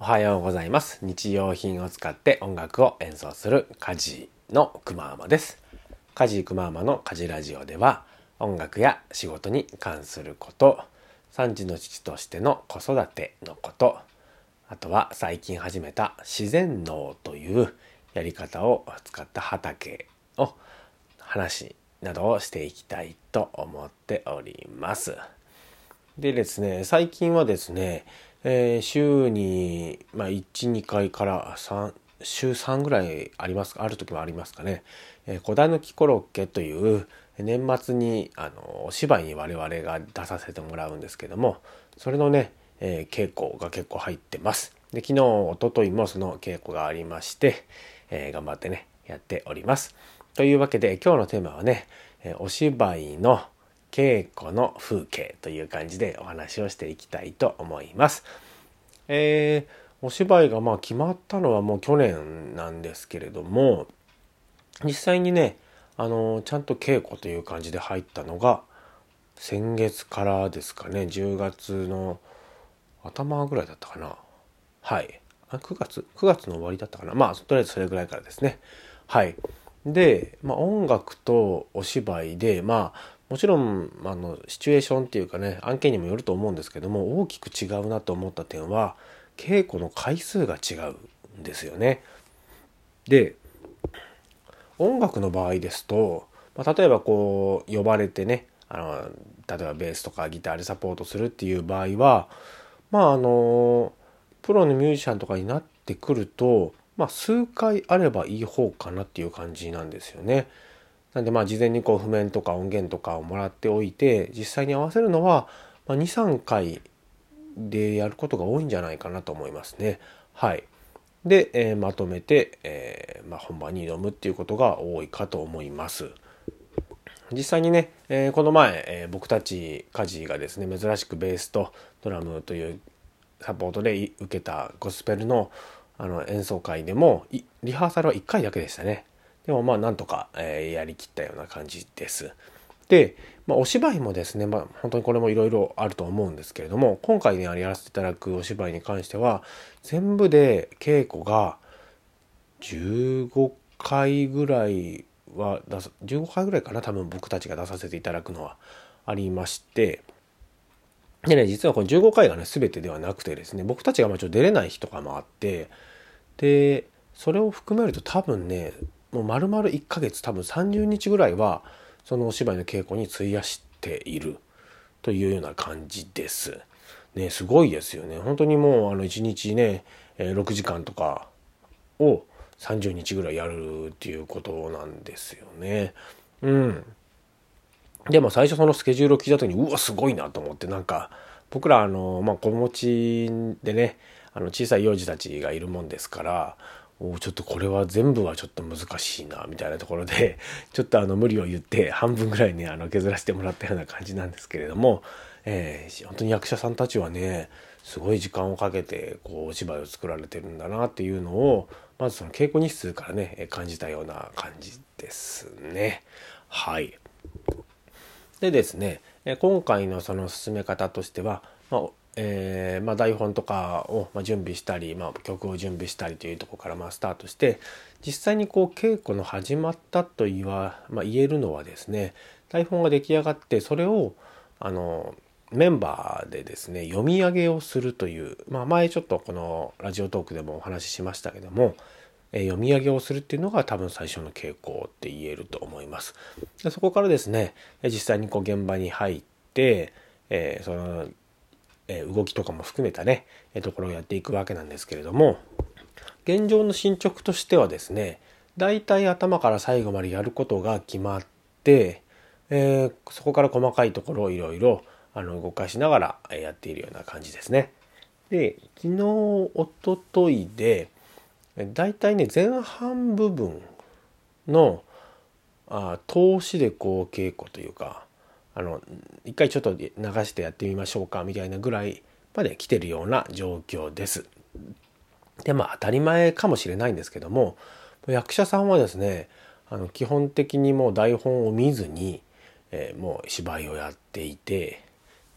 おはようございます。日用品を使って音楽を演奏するカジのくまーまです。カジくまーまのカジラジオでは音楽や仕事に関すること、3児の父としての子育てのこと、あとは最近始めた自然農というやり方を使った畑を話などをしていきたいと思っております。でですね、最近はですね、えー週に、まあ、1、2回から3、週3ぐらいありますある時もありますかね。えー、小田抜きコロッケという年末にあのお芝居に我々が出させてもらうんですけども、それのね、えー稽古が結構入ってます。で、昨日、一昨日もその稽古がありまして、えー頑張ってね、やっております。というわけで今日のテーマはね、えお芝居の稽古の風景という感じでお話をしていきたいと思います。えーお芝居がまあ決まったのはもう去年なんですけれども実際にねあのちゃんと稽古という感じで入ったのが先月からですかね10月の頭ぐらいだったかな。はい。あ9月？9月の終わりだったかな。まあとりあえずそれぐらいからですね。はい。で、まあ、音楽とお芝居でまあもちろんあのシチュエーションっていうかね案件にもよると思うんですけども大きく違うなと思った点は稽古の回数が違うんですよね。で音楽の場合ですと、まあ、例えばこう呼ばれてねあの例えばベースとかギターでサポートするっていう場合はまああのプロのミュージシャンとかになってくると、まあ、数回あればいい方かなっていう感じなんですよね。なんでまあ事前にこう譜面とか音源とかをもらっておいて実際に合わせるのは23回でやることが多いんじゃないかなと思いますね。はい。で、えーまとめて、えーまあ、本番に挑むっていうことが多いかと思います。実際にね、えーこの前、えー僕たち家事がですね珍しくベースとドラムというサポートで受けたゴスペルのあの演奏会でもリハーサルは1回だけでしたね。でもまあなんとか、えーやりきったような感じです。で、まあ、お芝居もですね、まあ、本当にこれもいろいろあると思うんですけれども今回ねやらせていただくお芝居に関しては全部で稽古が15回ぐらいは出さ15回ぐらいかな多分僕たちが出させていただくのはありましてでね実はこの15回がね全てではなくてですね僕たちがまあちょっと出れない日とかもあってでそれを含めると多分ねもう丸々1ヶ月多分30日ぐらいはそのお芝居の稽古に費やしているというような感じです。ねすごいですよね。本当にもうあの1日ね、え6時間とかを30日ぐらいやるっていうことなんですよね。うん。でも最初そのスケジュールを聞いた時にうわすごいなと思ってなんか僕らあの、まあ、子持ちでねあの小さい幼児たちがいるもんですからおちょっとこれは全部はちょっと難しいなみたいなところで ちょっとあの無理を言って半分ぐらいねあの削らせてもらったような感じなんですけれども、えー本当に役者さんたちはねすごい時間をかけてこうお芝居を作られてるんだなっていうのをまずその稽古日数からね感じたような感じですね。はい。でですね、今回のその進め方としては、まあえーまあ、台本とかをま準備したり、まあ、曲を準備したりというとこからまあスタートして実際にこう稽古の始まったと言わ、まあ、言えるのはですね台本が出来上がってそれをあのメンバーでですね読み上げをするという、まあ、前ちょっとこのラジオトークでもお話ししましたけども、えー読み上げをするっていうのが多分最初の傾向って言えると思います。でそこからですね実際にこう現場に入って、えーその、え動きとかも含めたね、えところをやっていくわけなんですけれども現状の進捗としてはですね大体頭から最後までやることが決まって、えーそこから細かいところをいろいろあの動かしながらやっているような感じですね。で昨日おとといで大体ね前半部分のあ投資でこう稽古というかあの一回ちょっと流してやってみましょうかみたいなぐらいまで来てるような状況です。でまあ当たり前かもしれないんですけども役者さんはですねあの基本的にもう台本を見ずに、えーもう芝居をやっていて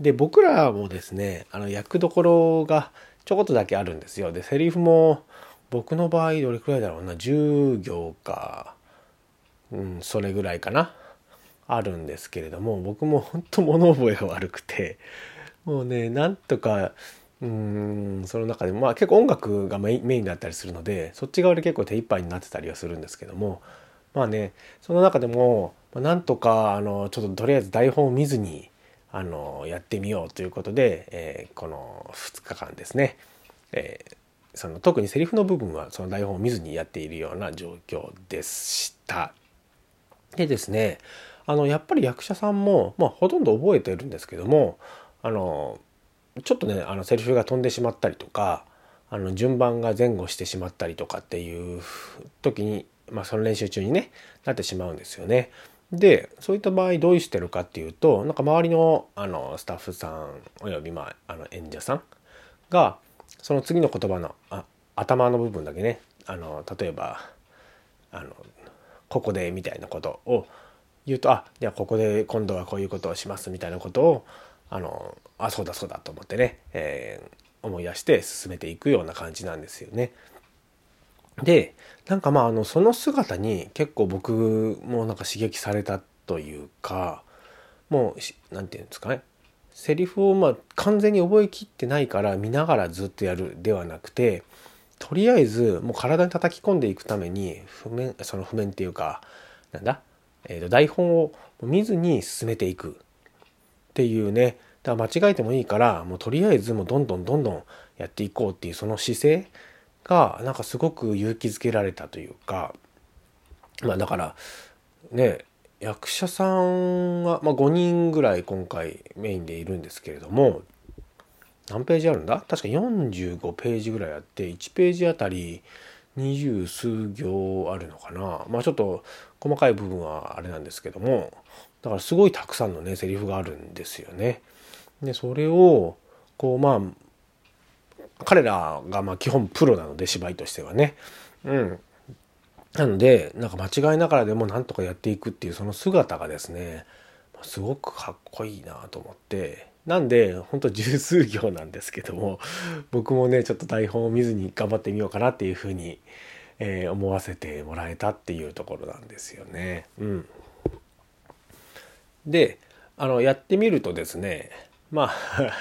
で僕らもですねあの役どころがちょこっとだけあるんですよ。でセリフも僕の場合どれくらいだろうな10行か、うん、それぐらいかなあるんですけれども僕も本当物覚えが悪くてもうねなんとかうんその中でもまあ結構音楽がメインだったりするのでそっち側で結構手一杯になってたりはするんですけどもまあねその中でもなんとかあのちょっととりあえず台本を見ずにあのやってみようということで、えー、この2日間ですね、えー、その特にセリフの部分はその台本を見ずにやっているような状況でした。でですねあのやっぱり役者さんも、まあ、ほとんど覚えてるんですけどもあのちょっとねあのセリフが飛んでしまったりとかあの順番が前後してしまったりとかっていう時に、まあ、その練習中にねなってしまうんですよね。でそういった場合どうしてるかっていうとなんか周りのあのスタッフさんおよび、まあ、あの演者さんがその次の言葉のあ頭の部分だけねあの例えばあの「ここで」みたいなことを言うと「あじゃあここで今度はこういうことをします」みたいなことをあのあそうだそうだと思ってね、えー、思い出して進めていくような感じなんですよね。でなんかまああのその姿に結構僕もなんか刺激されたというかもう何て言うんですかねセリフをまあ完全に覚えきってないから見ながらずっとやるではなくてとりあえずもう体に叩き込んでいくために譜面その譜面っていうかなんだ、えー、と台本を見ずに進めていくっていうね。だから間違えてもいいからもうとりあえずもうどんどんどんどんやっていこうっていうその姿勢がなんかすごく勇気づけられたというか。まあだからね役者さんは、まあ、5人ぐらい今回メインでいるんですけれども何ページあるんだ？確か45ページぐらいあって1ページあたり二十数行あるのかな。まあちょっと細かい部分はあれなんですけどもだからすごいたくさんのねセリフがあるんですよね。でそれをこうまあ彼らがま基本プロなので芝居としてはね。うん、なのでなんか間違いながらでもなんとかやっていくっていうその姿がですねすごくかっこいいなと思ってなんでほんと十数行なんですけども僕もねちょっと台本を見ずに頑張ってみようかなっていうふうに、えー、思わせてもらえたっていうところなんですよね。うん、であのやってみるとですねまあ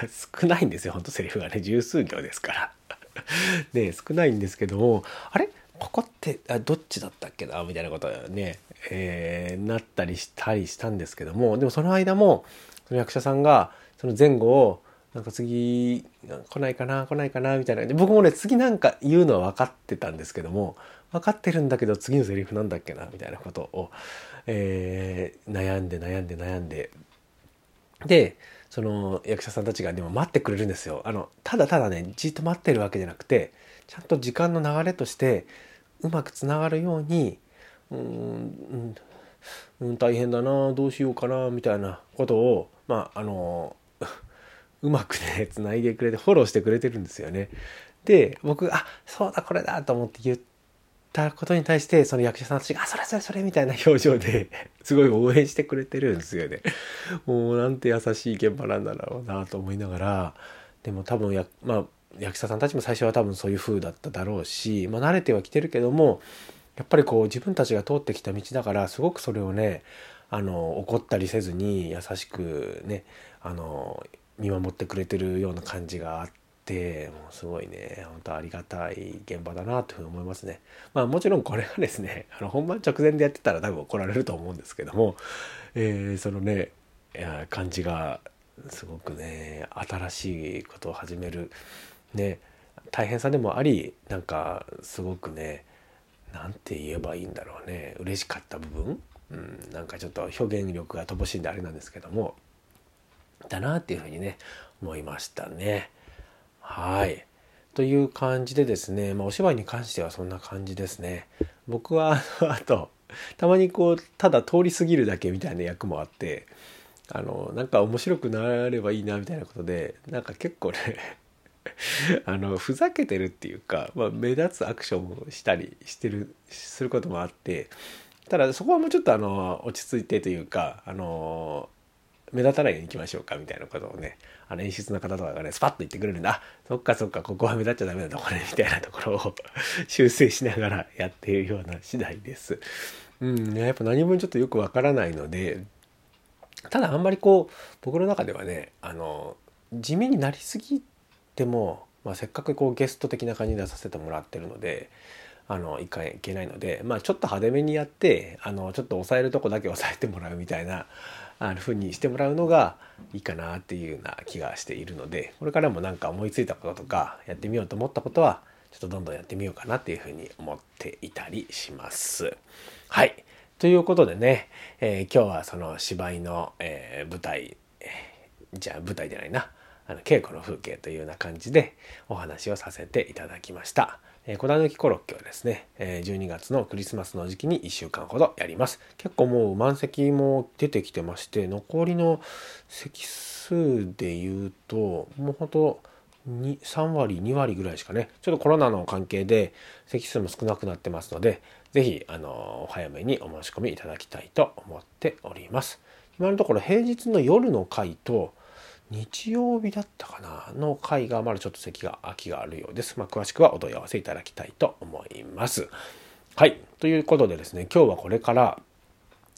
少ないんですよほんとセリフがね十数行ですから。で 少ないんですけどもあれ？ここってあどっちだったっけな？みたいなことね、えー、なったりしたりしたんですけどもでもその間もその役者さんがその前後をなんか次来ないかな来ないかなみたいな。で僕もね次なんか言うのは分かってたんですけども分かってるんだけど次のセリフなんだっけなみたいなことを、えー、悩んで悩んで悩んで。でその役者さんたちがでも待ってくれるんですよ。あのただただねじっと待ってるわけじゃなくてちゃんと時間の流れとしてうまくつながるようにうんうん大変だなどうしようかなみたいなことをまああのうまくねつないでくれてフォローしてくれてるんですよね。で僕あそうだこれだと思って言ったことに対してその役者さんたちが「あそれそれそれ」みたいな表情で すごい応援してくれてるんですよね。もうなんて優しい現場なんだろうなと思いながらでも多分やまあ役者さんたちも最初は多分そういう風だっただろうし、まあ、慣れてはきてるけどもやっぱりこう自分たちが通ってきた道だからすごくそれをねあの怒ったりせずに優しくねあの見守ってくれてるような感じがあってもうすごいね本当ありがたい現場だなというふうに思いますね。まあもちろんこれはですね あの本番直前でやってたら多分怒られると思うんですけども、えー、そのね感じがすごくね新しいことを始めるね大変さでもありなんかすごくね何て言えばいいんだろうね嬉しかった部分、うん、なんかちょっと表現力が乏しいんであれなんですけどもだなっていうふうにね思いましたね。はいという感じでですね、まあ、お芝居に関してはそんな感じですね。僕はあとたまにこうただ通り過ぎるだけみたいな役もあってあのなんか面白くなればいいなみたいなことでなんか結構ね あのふざけてるっていうか、まあ、目立つアクションをしたりしてるすることもあってただそこはもうちょっとあの落ち着いてというかあの目立たないようにいきましょうかみたいなことをねあの演出の方とかがね、スパッと言ってくれるんだ。そっかそっか、ここは目立っちゃダメなところね、みたいなところを 修正しながらやっているような次第です。うん、やっぱ何分ちょっとよくわからないので、ただあんまりこう、僕の中ではね、あの、地味になりすぎても、まあ、せっかくこうゲスト的な感じで出させてもらってるので、あのいかいけないので、まあ、ちょっと派手めにやってあのちょっと抑えるとこだけ抑えてもらうみたいなあの風にしてもらうのがいいかなっていうような気がしているのでこれからも何か思いついたこととかやってみようと思ったことはちょっとどんどんやってみようかなっていうふうに思っていたりします。はい。ということでね、えー、今日はその芝居の、えー、舞台、えー、じゃあ舞台じゃないなあの稽古の風景というような感じでお話をさせていただきました。えー、小田抜きコロッケはですね、え、12月のクリスマスの時期に1週間ほどやります。結構もう満席も出てきてまして、残りの席数で言うと、もうほんと3割、2割ぐらいしかね、ちょっとコロナの関係で席数も少なくなってますので、是非あの、お早めにお申し込みいただきたいと思っております。今のところ平日の夜の回と、日曜日だったかな？の回がまだちょっと席が空きがあるようです。まあ、詳しくはお問い合わせいただきたいと思います。はい。ということでですね、今日はこれから、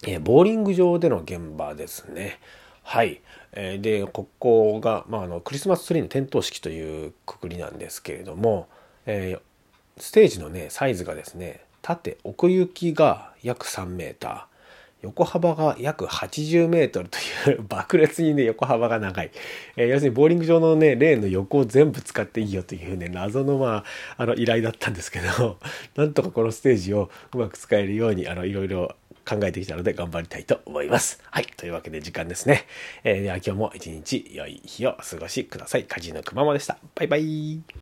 えー、ボーリング場での現場ですね。はい。えー、で、ここが、まあ、あの、クリスマスツリーの点灯式というくくりなんですけれども、えー、ステージのね、サイズがですね、縦、奥行きが約3メーター、横幅が約80メートルという 爆裂にね、横幅が長い。えー、要するにボーリング場のね、レーンの横を全部使っていいよというね、謎のまあ、あの依頼だったんですけど、なんとかこのステージをうまく使えるように、あの、いろいろ考えてきたので頑張りたいと思います。はい。というわけで時間ですね。えー、では今日も一日良い日をお過ごしください。カジノくままでした。バイバイ。